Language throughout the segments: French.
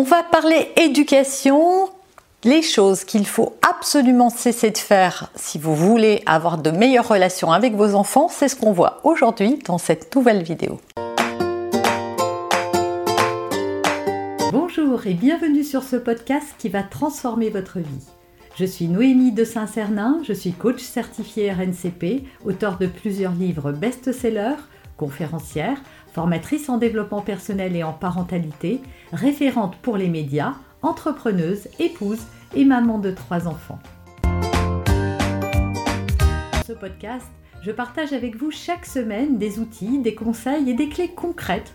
On va parler éducation, les choses qu'il faut absolument cesser de faire si vous voulez avoir de meilleures relations avec vos enfants, c'est ce qu'on voit aujourd'hui dans cette nouvelle vidéo. Bonjour et bienvenue sur ce podcast qui va transformer votre vie. Je suis Noémie de Saint-Cernin, je suis coach certifié RNCP, auteur de plusieurs livres best-sellers, conférencière, formatrice en développement personnel et en parentalité, référente pour les médias, entrepreneuse, épouse et maman de trois enfants. Dans ce podcast, je partage avec vous chaque semaine des outils, des conseils et des clés concrètes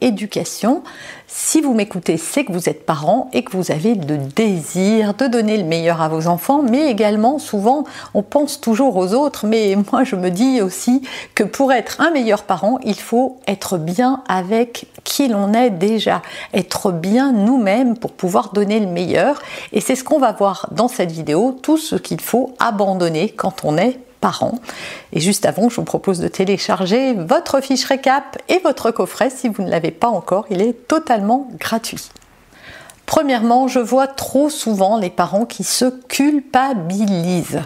éducation. Si vous m'écoutez, c'est que vous êtes parent et que vous avez le désir de donner le meilleur à vos enfants, mais également souvent on pense toujours aux autres, mais moi je me dis aussi que pour être un meilleur parent, il faut être bien avec qui l'on est déjà, être bien nous-mêmes pour pouvoir donner le meilleur. Et c'est ce qu'on va voir dans cette vidéo, tout ce qu'il faut abandonner quand on est parents. Et juste avant, je vous propose de télécharger votre fiche récap et votre coffret si vous ne l'avez pas encore. Il est totalement gratuit. Premièrement, je vois trop souvent les parents qui se culpabilisent.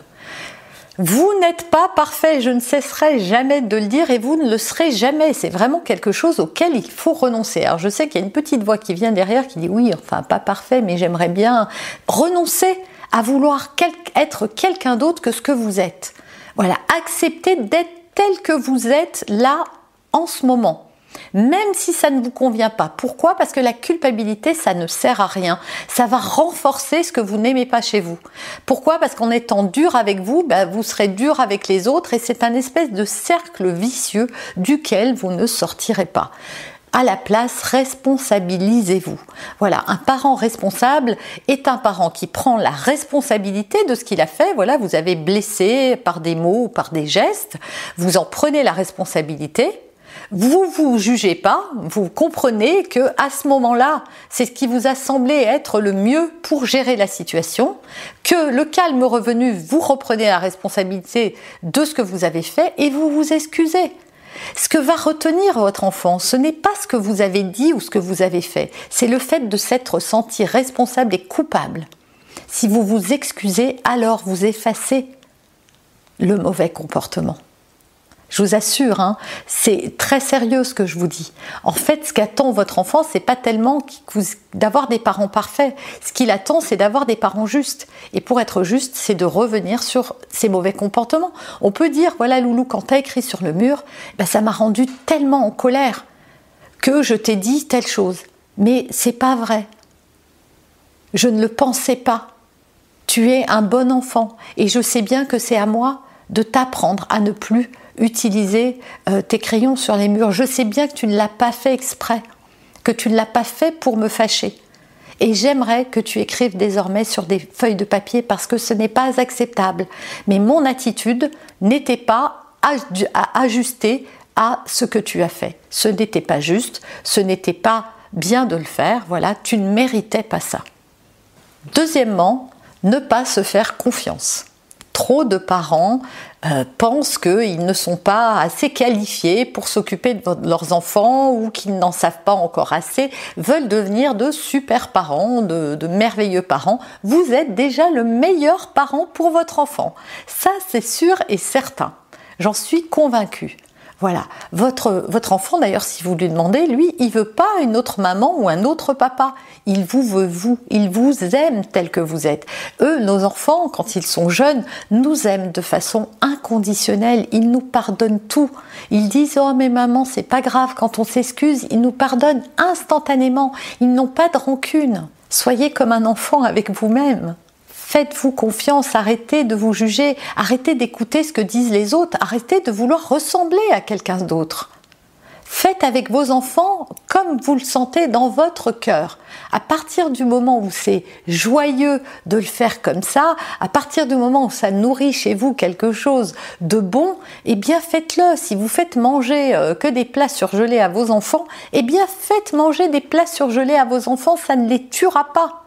Vous n'êtes pas parfait, je ne cesserai jamais de le dire et vous ne le serez jamais. C'est vraiment quelque chose auquel il faut renoncer. Alors je sais qu'il y a une petite voix qui vient derrière qui dit oui, enfin pas parfait, mais j'aimerais bien renoncer à vouloir être quelqu'un d'autre que ce que vous êtes. Voilà, acceptez d'être tel que vous êtes là en ce moment. Même si ça ne vous convient pas. Pourquoi? Parce que la culpabilité, ça ne sert à rien. Ça va renforcer ce que vous n'aimez pas chez vous. Pourquoi? Parce qu'en étant dur avec vous, ben, vous serez dur avec les autres et c'est un espèce de cercle vicieux duquel vous ne sortirez pas à la place, responsabilisez-vous. Voilà, un parent responsable est un parent qui prend la responsabilité de ce qu'il a fait. Voilà, vous avez blessé par des mots ou par des gestes, vous en prenez la responsabilité. Vous vous jugez pas, vous comprenez que à ce moment-là, c'est ce qui vous a semblé être le mieux pour gérer la situation, que le calme revenu, vous reprenez la responsabilité de ce que vous avez fait et vous vous excusez. Ce que va retenir votre enfant, ce n'est pas ce que vous avez dit ou ce que vous avez fait, c'est le fait de s'être senti responsable et coupable. Si vous vous excusez, alors vous effacez le mauvais comportement. Je vous assure, hein, c'est très sérieux ce que je vous dis. En fait, ce qu'attend votre enfant, c'est pas tellement d'avoir des parents parfaits. Ce qu'il attend, c'est d'avoir des parents justes. Et pour être juste, c'est de revenir sur ses mauvais comportements. On peut dire, voilà, Loulou, quand tu as écrit sur le mur, ben, ça m'a rendu tellement en colère que je t'ai dit telle chose. Mais c'est pas vrai. Je ne le pensais pas. Tu es un bon enfant et je sais bien que c'est à moi de t'apprendre à ne plus utiliser euh, tes crayons sur les murs. Je sais bien que tu ne l'as pas fait exprès, que tu ne l'as pas fait pour me fâcher. Et j'aimerais que tu écrives désormais sur des feuilles de papier parce que ce n'est pas acceptable. Mais mon attitude n'était pas à ajuster à ce que tu as fait. Ce n'était pas juste, ce n'était pas bien de le faire. Voilà, tu ne méritais pas ça. Deuxièmement, ne pas se faire confiance. Trop de parents euh, pensent qu'ils ne sont pas assez qualifiés pour s'occuper de leurs enfants ou qu'ils n'en savent pas encore assez, veulent devenir de super parents, de, de merveilleux parents. Vous êtes déjà le meilleur parent pour votre enfant. Ça, c'est sûr et certain. J'en suis convaincue. Voilà, votre, votre enfant d'ailleurs, si vous lui demandez, lui, il veut pas une autre maman ou un autre papa. Il vous veut vous, il vous aime tel que vous êtes. Eux, nos enfants, quand ils sont jeunes, nous aiment de façon inconditionnelle. Ils nous pardonnent tout. Ils disent oh mais maman, c'est pas grave quand on s'excuse. Ils nous pardonnent instantanément. Ils n'ont pas de rancune. Soyez comme un enfant avec vous-même. Faites-vous confiance, arrêtez de vous juger, arrêtez d'écouter ce que disent les autres, arrêtez de vouloir ressembler à quelqu'un d'autre. Faites avec vos enfants comme vous le sentez dans votre cœur. À partir du moment où c'est joyeux de le faire comme ça, à partir du moment où ça nourrit chez vous quelque chose de bon, eh bien faites-le. Si vous faites manger euh, que des plats surgelés à vos enfants, eh bien faites manger des plats surgelés à vos enfants, ça ne les tuera pas.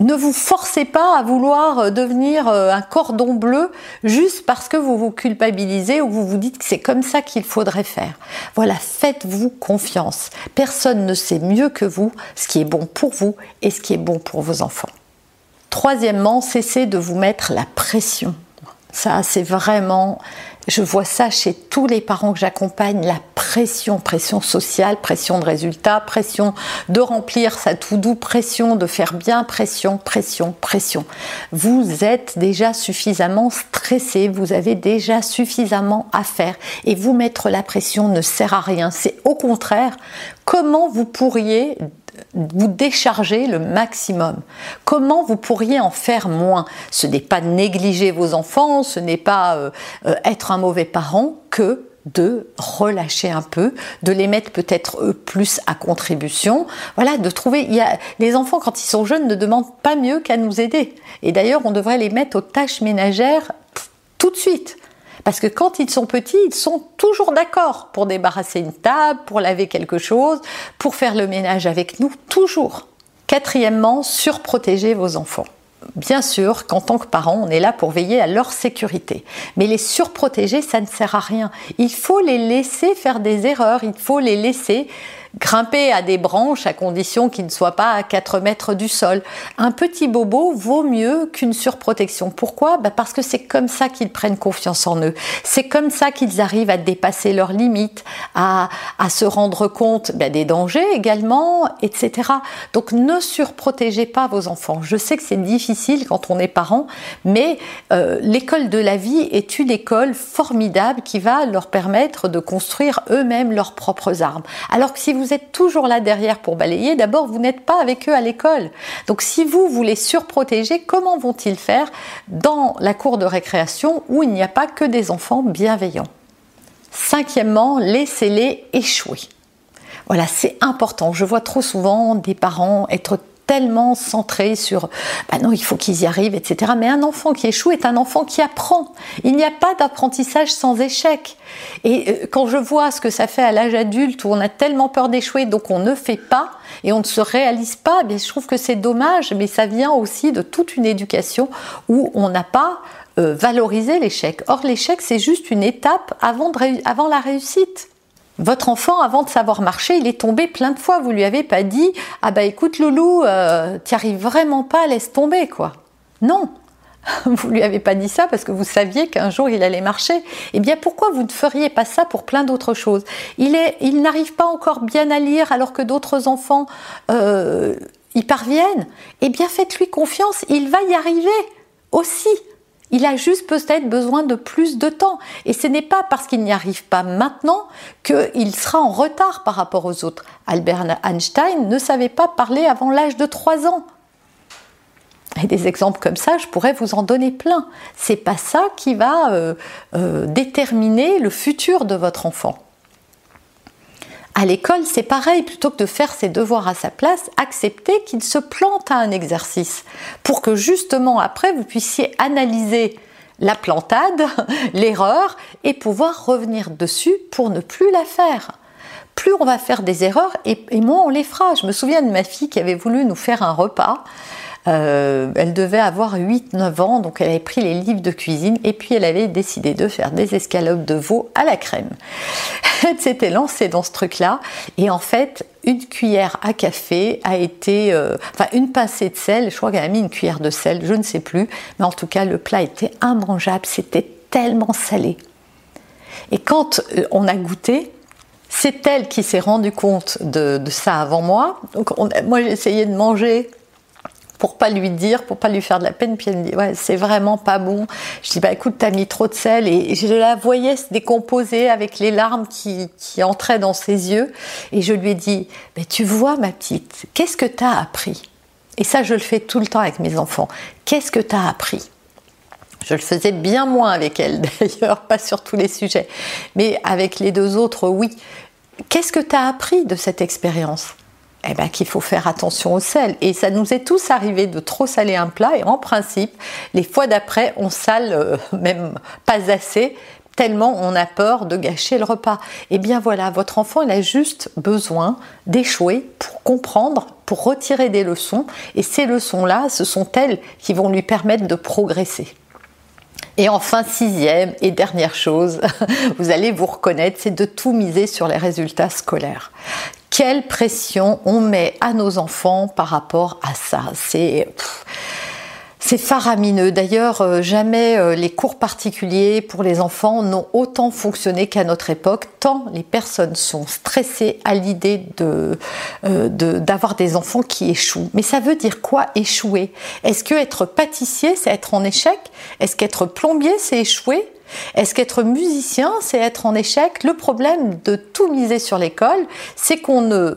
Ne vous forcez pas à vouloir euh, devenir euh, un cordon bleu juste parce que vous vous culpabilisez ou vous vous dites que c'est comme ça qu'il faudrait faire. Voilà, faites-vous confiance. Personne ne sait mieux que vous ce qui est bon pour vous et ce qui est bon pour vos enfants. Troisièmement, cessez de vous mettre la pression. Ça, c'est vraiment je vois ça chez tous les parents que j'accompagne, la pression, pression sociale, pression de résultats, pression de remplir sa tout doux, pression de faire bien, pression, pression, pression. Vous êtes déjà suffisamment stressé, vous avez déjà suffisamment à faire et vous mettre la pression ne sert à rien. C'est au contraire comment vous pourriez vous décharger le maximum. Comment vous pourriez en faire moins? Ce n'est pas négliger vos enfants, ce n'est pas euh, euh, être un mauvais parent que de relâcher un peu, de les mettre peut-être plus à contribution. Voilà, de trouver. Les enfants, quand ils sont jeunes, ne demandent pas mieux qu'à nous aider. Et d'ailleurs, on devrait les mettre aux tâches ménagères tout de suite. Parce que quand ils sont petits, ils sont toujours d'accord pour débarrasser une table, pour laver quelque chose, pour faire le ménage avec nous, toujours. Quatrièmement, surprotéger vos enfants. Bien sûr qu'en tant que parent, on est là pour veiller à leur sécurité. Mais les surprotéger, ça ne sert à rien. Il faut les laisser faire des erreurs, il faut les laisser grimper à des branches à condition qu'ils ne soient pas à 4 mètres du sol. Un petit bobo vaut mieux qu'une surprotection. Pourquoi? Bah, Parce que c'est comme ça qu'ils prennent confiance en eux. C'est comme ça qu'ils arrivent à dépasser leurs limites, à, se rendre compte bah, des dangers également, etc. Donc ne surprotégez pas vos enfants. Je sais que c'est difficile quand on est parent, mais euh, l'école de la vie est une école formidable qui va leur permettre de construire eux-mêmes leurs propres armes. Alors que si vous vous êtes toujours là derrière pour balayer, d'abord, vous n'êtes pas avec eux à l'école. Donc si vous voulez surprotéger, comment vont-ils faire dans la cour de récréation où il n'y a pas que des enfants bienveillants? Cinquièmement, laissez-les échouer. Voilà, c'est important. Je vois trop souvent des parents être tellement centré sur bah non, il faut qu'ils y arrivent, etc. Mais un enfant qui échoue est un enfant qui apprend. Il n'y a pas d'apprentissage sans échec. Et euh, quand je vois ce que ça fait à l'âge adulte où on a tellement peur d'échouer, donc on ne fait pas et on ne se réalise pas, mais je trouve que c'est dommage, mais ça vient aussi de toute une éducation où on n'a pas euh, valorisé l'échec. Or, l'échec, c'est juste une étape avant la réussite. Votre enfant, avant de savoir marcher, il est tombé plein de fois. Vous lui avez pas dit Ah bah écoute Loulou, euh, tu arrives vraiment pas, laisse tomber quoi. Non, vous lui avez pas dit ça parce que vous saviez qu'un jour il allait marcher. Eh bien, pourquoi vous ne feriez pas ça pour plein d'autres choses? Il il n'arrive pas encore bien à lire alors que d'autres enfants euh, y parviennent. Eh bien, faites-lui confiance, il va y arriver aussi. Il a juste peut-être besoin de plus de temps. Et ce n'est pas parce qu'il n'y arrive pas maintenant qu'il sera en retard par rapport aux autres. Albert Einstein ne savait pas parler avant l'âge de 3 ans. Et des exemples comme ça, je pourrais vous en donner plein. C'est pas ça qui va euh, euh, déterminer le futur de votre enfant. À l'école, c'est pareil, plutôt que de faire ses devoirs à sa place, acceptez qu'il se plante à un exercice pour que justement après vous puissiez analyser la plantade, l'erreur et pouvoir revenir dessus pour ne plus la faire. Plus on va faire des erreurs et, et moins on les fera. Je me souviens de ma fille qui avait voulu nous faire un repas euh, elle devait avoir 8-9 ans, donc elle avait pris les livres de cuisine et puis elle avait décidé de faire des escalopes de veau à la crème. elle s'était lancée dans ce truc-là et en fait, une cuillère à café a été, euh, enfin une pincée de sel, je crois qu'elle a mis une cuillère de sel, je ne sais plus, mais en tout cas le plat était immangeable, c'était tellement salé. Et quand euh, on a goûté, c'est elle qui s'est rendue compte de, ça avant moi. Donc moi j'ai essayé de manger pour pas lui dire, pour pas lui faire de la peine. Puis elle me dit, ouais, c'est vraiment pas bon. Je dis, bah écoute, t'as mis trop de sel. Et je la voyais se décomposer avec les larmes qui, qui entraient dans ses yeux. Et je lui ai dit, mais tu vois, ma petite, qu'est-ce que t'as appris? Et ça, je le fais tout le temps avec mes enfants. Qu'est-ce que t'as appris? Je le faisais bien moins avec elle d'ailleurs, pas sur tous les sujets, mais avec les deux autres, oui. qu'est-ce que tu as appris de cette expérience? Eh ben, qu'il faut faire attention au sel. Et ça nous est tous arrivé de trop saler un plat. Et en principe, les fois d'après, on sale euh, même pas assez, tellement on a peur de gâcher le repas. Eh bien voilà, votre enfant, il a juste besoin d'échouer pour comprendre, pour retirer des leçons. Et ces leçons-là, ce sont elles qui vont lui permettre de progresser. Et enfin, sixième et dernière chose, vous allez vous reconnaître, c'est de tout miser sur les résultats scolaires quelle pression on met à nos enfants par rapport à ça. C'est c'est faramineux. D'ailleurs, euh, jamais euh, les cours particuliers pour les enfants n'ont autant fonctionné qu'à notre époque, tant les personnes sont stressées à l'idée de, euh, d'avoir des enfants qui échouent. Mais ça veut dire quoi échouer? Est-ce que être pâtissier, c'est être en échec? Est-ce qu'être plombier, c'est échouer? Est-ce qu'être musicien, c'est être en échec? Le problème de tout miser sur l'école, c'est qu'on ne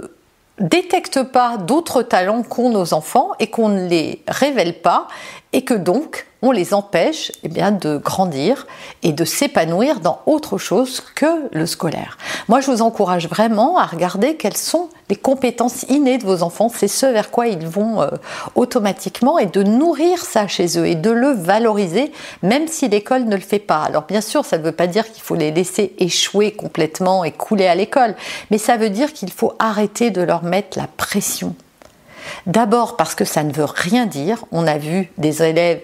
détecte pas d'autres talents qu'ont nos enfants et qu'on ne les révèle pas et que donc on les empêche eh bien, de grandir et de s'épanouir dans autre chose que le scolaire. Moi, je vous encourage vraiment à regarder quelles sont les compétences innées de vos enfants, c'est ce vers quoi ils vont euh, automatiquement, et de nourrir ça chez eux et de le valoriser, même si l'école ne le fait pas. Alors bien sûr, ça ne veut pas dire qu'il faut les laisser échouer complètement et couler à l'école, mais ça veut dire qu'il faut arrêter de leur mettre la pression. D'abord parce que ça ne veut rien dire. On a vu des élèves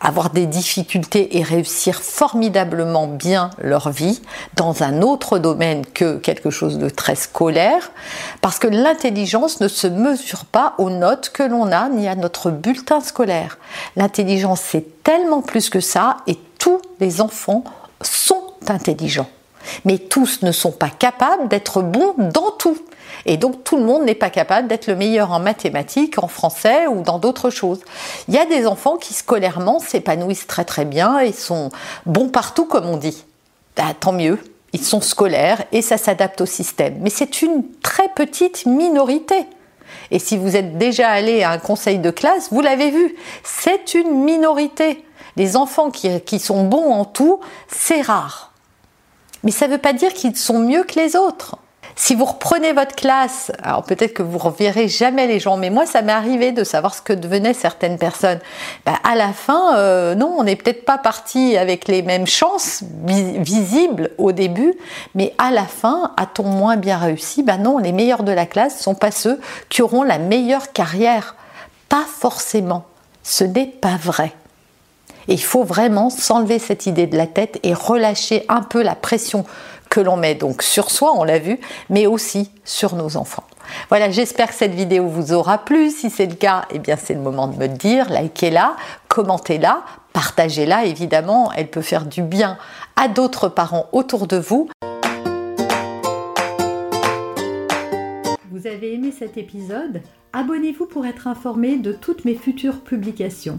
avoir des difficultés et réussir formidablement bien leur vie dans un autre domaine que quelque chose de très scolaire. Parce que l'intelligence ne se mesure pas aux notes que l'on a ni à notre bulletin scolaire. L'intelligence, c'est tellement plus que ça et tous les enfants sont intelligents. Mais tous ne sont pas capables d'être bons dans tout. Et donc tout le monde n'est pas capable d'être le meilleur en mathématiques, en français ou dans d'autres choses. Il y a des enfants qui scolairement s'épanouissent très très bien et sont bons partout comme on dit. Bah, tant mieux, ils sont scolaires et ça s'adapte au système. Mais c'est une très petite minorité. Et si vous êtes déjà allé à un conseil de classe, vous l'avez vu, c'est une minorité. Les enfants qui, qui sont bons en tout, c'est rare. Mais ça ne veut pas dire qu'ils sont mieux que les autres. Si vous reprenez votre classe, alors peut-être que vous ne reverrez jamais les gens, mais moi ça m'est arrivé de savoir ce que devenaient certaines personnes. Ben, à la fin, euh, non, on n'est peut-être pas parti avec les mêmes chances visibles au début, mais à la fin, a-t-on moins bien réussi? Ben non, les meilleurs de la classe ne sont pas ceux qui auront la meilleure carrière. Pas forcément. Ce n'est pas vrai. Et il faut vraiment s'enlever cette idée de la tête et relâcher un peu la pression que l'on met donc sur soi, on l'a vu, mais aussi sur nos enfants. Voilà, j'espère que cette vidéo vous aura plu. Si c'est le cas, eh bien c'est le moment de me le dire. Likez-la, commentez-la, partagez-la. Évidemment, elle peut faire du bien à d'autres parents autour de vous. Vous avez aimé cet épisode? Abonnez-vous pour être informé de toutes mes futures publications.